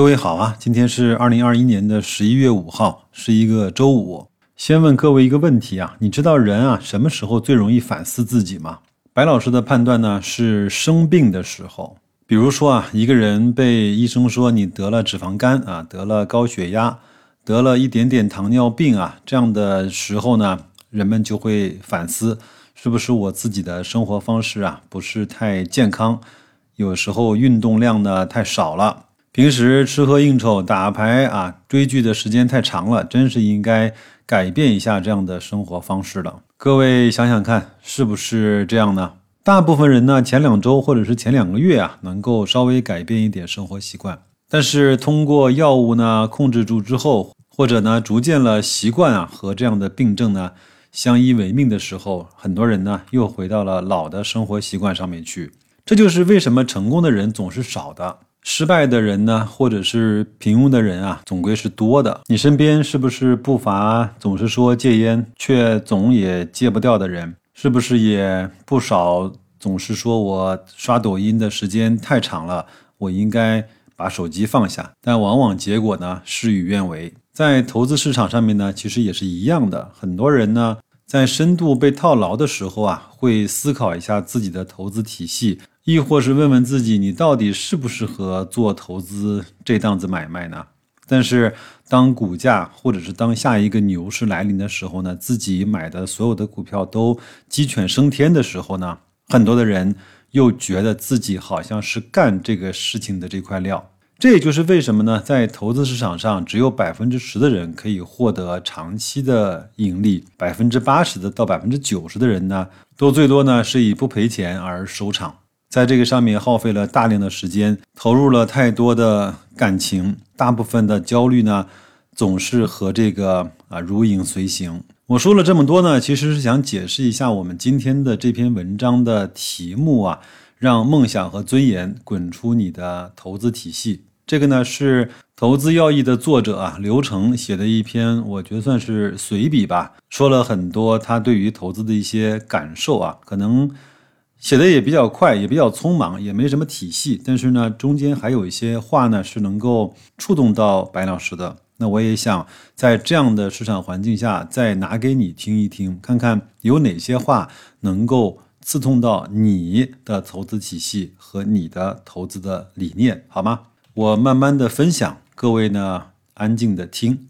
各位好啊，今天是二零二一年的十一月五号，是一个周五。先问各位一个问题啊，你知道人啊什么时候最容易反思自己吗？白老师的判断呢是生病的时候，比如说啊，一个人被医生说你得了脂肪肝啊，得了高血压，得了一点点糖尿病啊，这样的时候呢，人们就会反思，是不是我自己的生活方式啊不是太健康，有时候运动量呢太少了。平时吃喝应酬、打牌啊、追剧的时间太长了，真是应该改变一下这样的生活方式了。各位想想看，是不是这样呢？大部分人呢，前两周或者是前两个月啊，能够稍微改变一点生活习惯，但是通过药物呢控制住之后，或者呢逐渐了习惯啊和这样的病症呢相依为命的时候，很多人呢又回到了老的生活习惯上面去。这就是为什么成功的人总是少的。失败的人呢，或者是平庸的人啊，总归是多的。你身边是不是不乏总是说戒烟，却总也戒不掉的人？是不是也不少总是说我刷抖音的时间太长了，我应该把手机放下？但往往结果呢，事与愿违。在投资市场上面呢，其实也是一样的。很多人呢，在深度被套牢的时候啊，会思考一下自己的投资体系。亦或是问问自己，你到底适不适合做投资这档子买卖呢？但是当股价或者是当下一个牛市来临的时候呢，自己买的所有的股票都鸡犬升天的时候呢，很多的人又觉得自己好像是干这个事情的这块料。这也就是为什么呢，在投资市场上，只有百分之十的人可以获得长期的盈利，百分之八十的到百分之九十的人呢，都最多呢是以不赔钱而收场。在这个上面耗费了大量的时间，投入了太多的感情，大部分的焦虑呢，总是和这个啊如影随形。我说了这么多呢，其实是想解释一下我们今天的这篇文章的题目啊，让梦想和尊严滚出你的投资体系。这个呢是《投资要义》的作者啊刘成写的一篇，我觉得算是随笔吧，说了很多他对于投资的一些感受啊，可能。写的也比较快，也比较匆忙，也没什么体系。但是呢，中间还有一些话呢是能够触动到白老师的。那我也想在这样的市场环境下，再拿给你听一听，看看有哪些话能够刺痛到你的投资体系和你的投资的理念，好吗？我慢慢的分享，各位呢安静的听。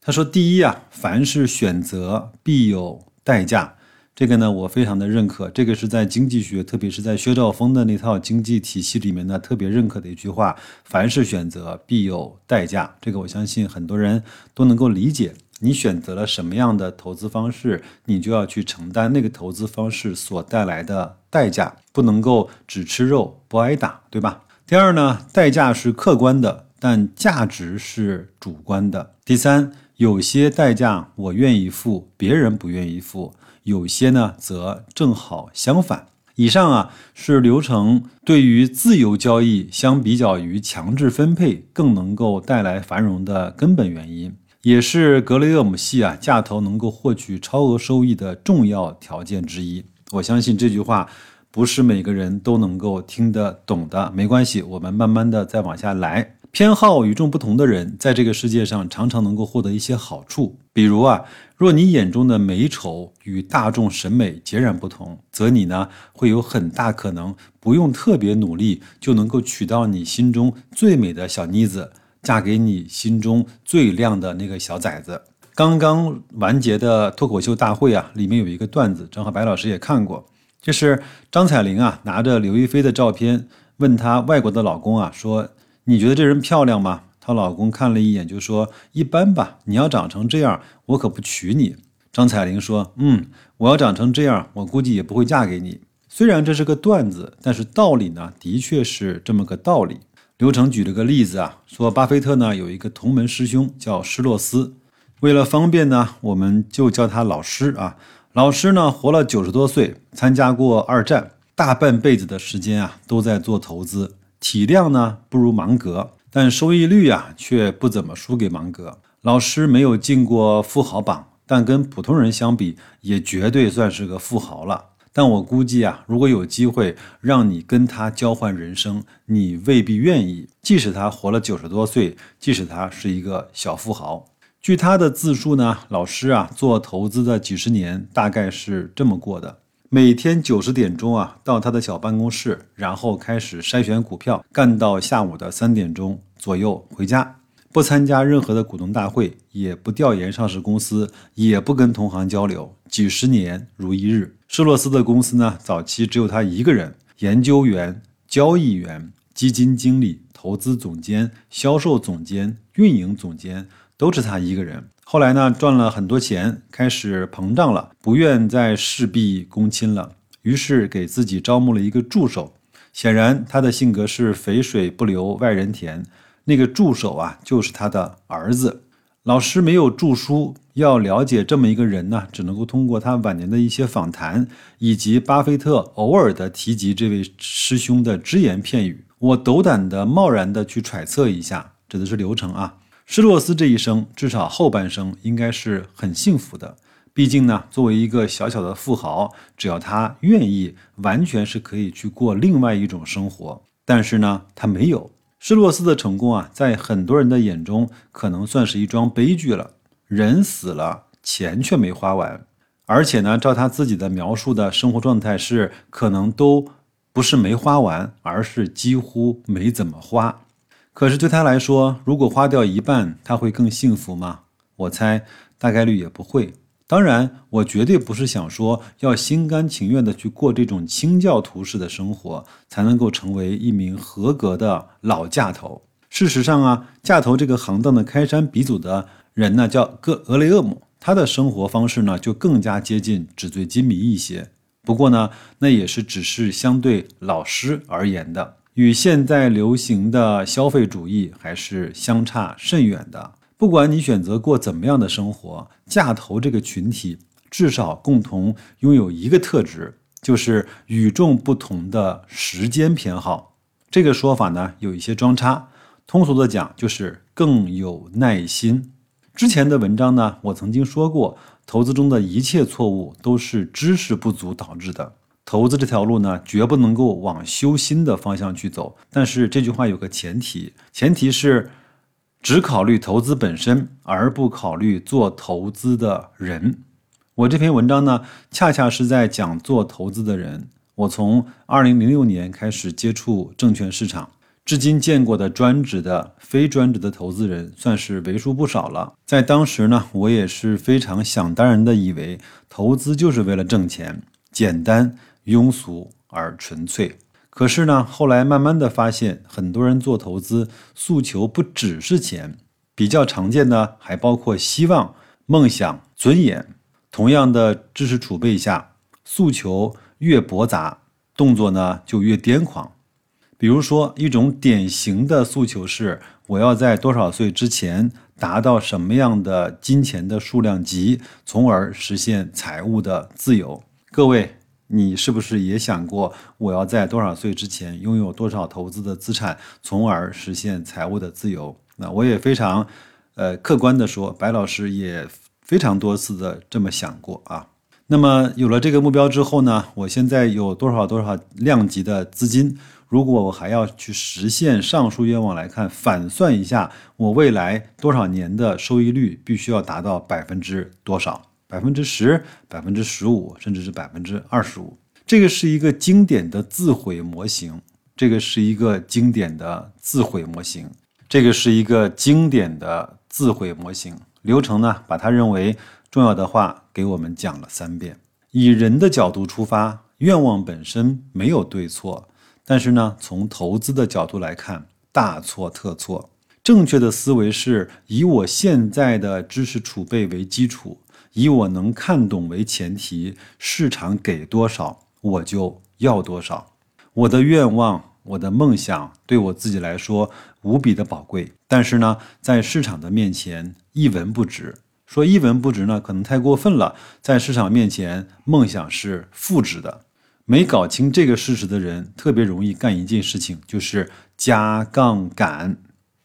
他说：第一啊，凡是选择必有代价。这个呢，我非常的认可。这个是在经济学，特别是在薛兆丰的那套经济体系里面呢，特别认可的一句话：凡是选择，必有代价。这个我相信很多人都能够理解。你选择了什么样的投资方式，你就要去承担那个投资方式所带来的代价，不能够只吃肉不挨打，对吧？第二呢，代价是客观的，但价值是主观的。第三，有些代价我愿意付，别人不愿意付。有些呢，则正好相反。以上啊，是流程对于自由交易相比较于强制分配更能够带来繁荣的根本原因，也是格雷厄姆系啊价投能够获取超额收益的重要条件之一。我相信这句话不是每个人都能够听得懂的，没关系，我们慢慢的再往下来。偏好与众不同的人，在这个世界上常常能够获得一些好处。比如啊，若你眼中的美丑与大众审美截然不同，则你呢会有很大可能不用特别努力就能够娶到你心中最美的小妮子，嫁给你心中最靓的那个小崽子。刚刚完结的脱口秀大会啊，里面有一个段子，正好白老师也看过，就是张彩玲啊拿着刘亦菲的照片，问她外国的老公啊说。你觉得这人漂亮吗？她老公看了一眼，就说：“一般吧。你要长成这样，我可不娶你。”张彩玲说：“嗯，我要长成这样，我估计也不会嫁给你。”虽然这是个段子，但是道理呢，的确是这么个道理。刘成举了个例子啊，说巴菲特呢有一个同门师兄叫施洛斯，为了方便呢，我们就叫他老师啊。老师呢活了九十多岁，参加过二战，大半辈子的时间啊都在做投资。体量呢不如芒格，但收益率啊却不怎么输给芒格。老师没有进过富豪榜，但跟普通人相比，也绝对算是个富豪了。但我估计啊，如果有机会让你跟他交换人生，你未必愿意。即使他活了九十多岁，即使他是一个小富豪，据他的自述呢，老师啊做投资的几十年，大概是这么过的：每天九十点钟啊到他的小办公室，然后开始筛选股票，干到下午的三点钟左右回家。不参加任何的股东大会，也不调研上市公司，也不跟同行交流，几十年如一日。施洛斯的公司呢，早期只有他一个人，研究员、交易员、基金经理、投资总监、销售总监、运营总监，都是他一个人。后来呢，赚了很多钱，开始膨胀了，不愿再事必躬亲了，于是给自己招募了一个助手。显然，他的性格是肥水不流外人田。那个助手啊，就是他的儿子。老师没有著书，要了解这么一个人呢，只能够通过他晚年的一些访谈，以及巴菲特偶尔的提及这位师兄的只言片语。我斗胆的、贸然的去揣测一下，指的是流程啊。施洛斯这一生，至少后半生应该是很幸福的。毕竟呢，作为一个小小的富豪，只要他愿意，完全是可以去过另外一种生活。但是呢，他没有。施洛斯的成功啊，在很多人的眼中可能算是一桩悲剧了。人死了，钱却没花完，而且呢，照他自己的描述的生活状态是，可能都不是没花完，而是几乎没怎么花。可是对他来说，如果花掉一半，他会更幸福吗？我猜大概率也不会。当然，我绝对不是想说要心甘情愿的去过这种清教徒式的生活，才能够成为一名合格的老架头。事实上啊，架头这个行当的开山鼻祖的人呢，叫格俄雷厄姆，他的生活方式呢，就更加接近纸醉金迷一些。不过呢，那也是只是相对老师而言的，与现在流行的消费主义还是相差甚远的。不管你选择过怎么样的生活，架头这个群体至少共同拥有一个特质，就是与众不同的时间偏好。这个说法呢有一些装叉，通俗的讲就是更有耐心。之前的文章呢，我曾经说过，投资中的一切错误都是知识不足导致的。投资这条路呢，绝不能够往修心的方向去走。但是这句话有个前提，前提是。只考虑投资本身，而不考虑做投资的人。我这篇文章呢，恰恰是在讲做投资的人。我从二零零六年开始接触证券市场，至今见过的专职的、非专职的投资人，算是为数不少了。在当时呢，我也是非常想当然的以为，投资就是为了挣钱，简单、庸俗而纯粹。可是呢，后来慢慢的发现，很多人做投资诉求不只是钱，比较常见的还包括希望、梦想、尊严。同样的知识储备下，诉求越驳杂，动作呢就越癫狂。比如说，一种典型的诉求是：我要在多少岁之前达到什么样的金钱的数量级，从而实现财务的自由。各位。你是不是也想过，我要在多少岁之前拥有多少投资的资产，从而实现财务的自由？那我也非常，呃，客观的说，白老师也非常多次的这么想过啊。那么有了这个目标之后呢，我现在有多少多少量级的资金？如果我还要去实现上述愿望来看，反算一下，我未来多少年的收益率必须要达到百分之多少？百分之十、百分之十五，甚至是百分之二十五，这个是一个经典的自毁模型。这个是一个经典的自毁模型。这个是一个经典的自毁模型。流程呢，把它认为重要的话给我们讲了三遍。以人的角度出发，愿望本身没有对错，但是呢，从投资的角度来看，大错特错。正确的思维是以我现在的知识储备为基础。以我能看懂为前提，市场给多少我就要多少。我的愿望、我的梦想对我自己来说无比的宝贵，但是呢，在市场的面前一文不值。说一文不值呢，可能太过分了。在市场面前，梦想是负值的。没搞清这个事实的人，特别容易干一件事情，就是加杠杆。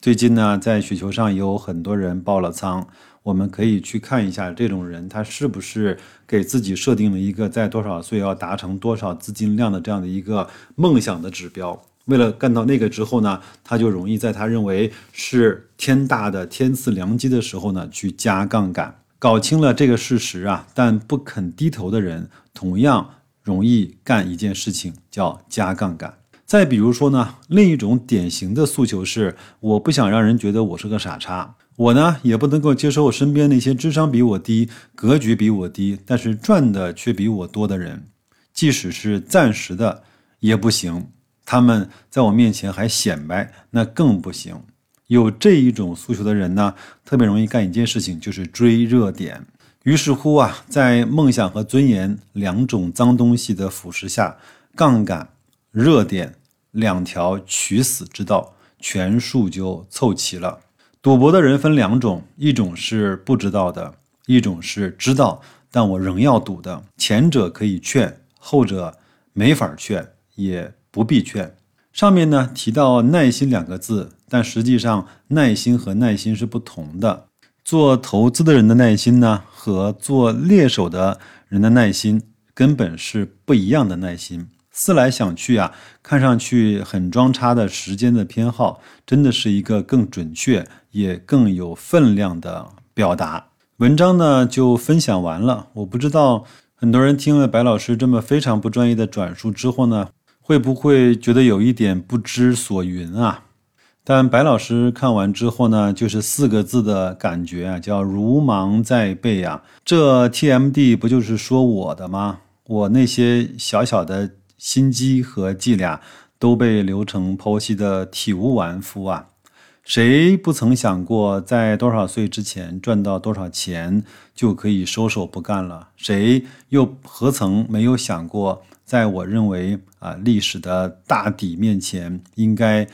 最近呢，在雪球上有很多人爆了仓。我们可以去看一下这种人他是不是给自己设定了一个在多少岁要达成多少资金量的这样的一个梦想的指标。为了干到那个之后呢，他就容易在他认为是天大的天赐良机的时候呢，去加杠杆。搞清了这个事实啊，但不肯低头的人，同样容易干一件事情，叫加杠杆。再比如说呢，另一种典型的诉求是，我不想让人觉得我是个傻叉，我呢也不能够接受我身边那些智商比我低、格局比我低，但是赚的却比我多的人，即使是暂时的也不行。他们在我面前还显摆，那更不行。有这一种诉求的人呢，特别容易干一件事情，就是追热点。于是乎啊，在梦想和尊严两种脏东西的腐蚀下，杠杆、热点两条取死之道，全数就凑齐了。赌博的人分两种，一种是不知道的，一种是知道但我仍要赌的。前者可以劝，后者没法劝，也。不必劝。上面呢提到耐心两个字，但实际上耐心和耐心是不同的。做投资的人的耐心呢，和做猎手的人的耐心根本是不一样的耐心。思来想去啊，看上去很装叉的时间的偏好，真的是一个更准确也更有分量的表达。文章呢就分享完了。我不知道很多人听了白老师这么非常不专业的转述之后呢。会不会觉得有一点不知所云啊？但白老师看完之后呢，就是四个字的感觉啊，叫如芒在背啊。这 TMD 不就是说我的吗？我那些小小的心机和伎俩都被刘程剖析的体无完肤啊！谁不曾想过在多少岁之前赚到多少钱就可以收手不干了？谁又何曾没有想过？在我认为啊，历史的大底面前，应该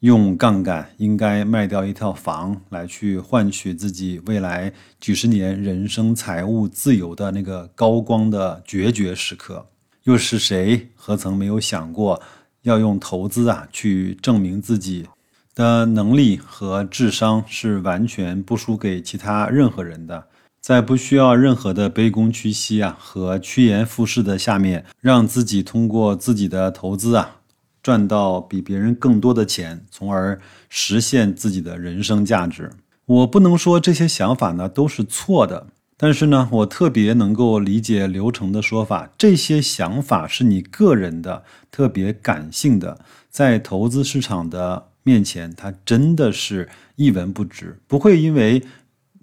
用杠杆，应该卖掉一套房来去换取自己未来几十年人生财务自由的那个高光的决绝时刻。又是谁何曾没有想过要用投资啊去证明自己的能力和智商是完全不输给其他任何人的？在不需要任何的卑躬屈膝啊和趋炎附势的下面，让自己通过自己的投资啊赚到比别人更多的钱，从而实现自己的人生价值。我不能说这些想法呢都是错的，但是呢，我特别能够理解刘成的说法，这些想法是你个人的、特别感性的，在投资市场的面前，它真的是一文不值，不会因为。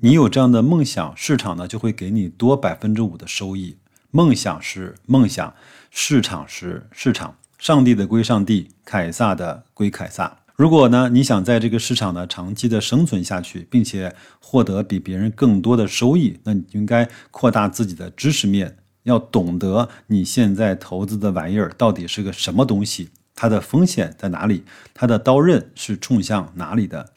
你有这样的梦想，市场呢就会给你多百分之五的收益。梦想是梦想，市场是市场，上帝的归上帝，凯撒的归凯撒。如果呢你想在这个市场呢长期的生存下去，并且获得比别人更多的收益，那你应该扩大自己的知识面，要懂得你现在投资的玩意儿到底是个什么东西，它的风险在哪里，它的刀刃是冲向哪里的。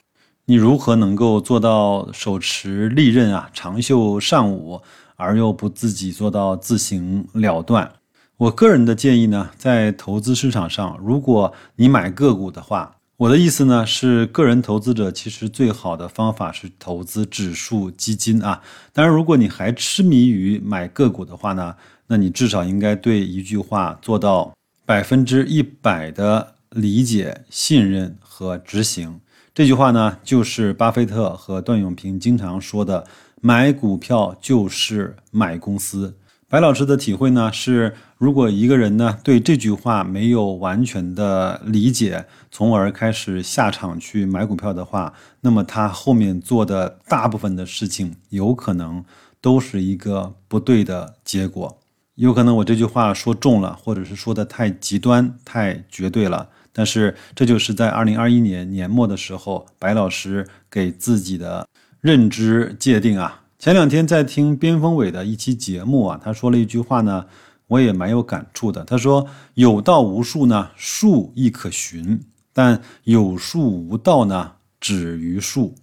你如何能够做到手持利刃啊，长袖善舞，而又不自己做到自行了断？我个人的建议呢，在投资市场上，如果你买个股的话，我的意思呢是，个人投资者其实最好的方法是投资指数基金啊。当然，如果你还痴迷于买个股的话呢，那你至少应该对一句话做到百分之一百的理解、信任和执行。这句话呢，就是巴菲特和段永平经常说的：“买股票就是买公司。”白老师的体会呢是，如果一个人呢对这句话没有完全的理解，从而开始下场去买股票的话，那么他后面做的大部分的事情，有可能都是一个不对的结果。有可能我这句话说重了，或者是说的太极端、太绝对了。但是，这就是在二零二一年年末的时候，白老师给自己的认知界定啊。前两天在听边锋伟的一期节目啊，他说了一句话呢，我也蛮有感触的。他说：“有道无术呢，术亦可循；但有术无道呢，止于术。”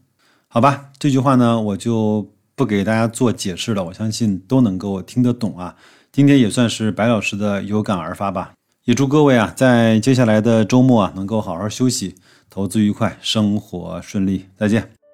好吧，这句话呢，我就不给大家做解释了，我相信都能够听得懂啊。今天也算是白老师的有感而发吧。也祝各位啊，在接下来的周末啊，能够好好休息，投资愉快，生活顺利。再见。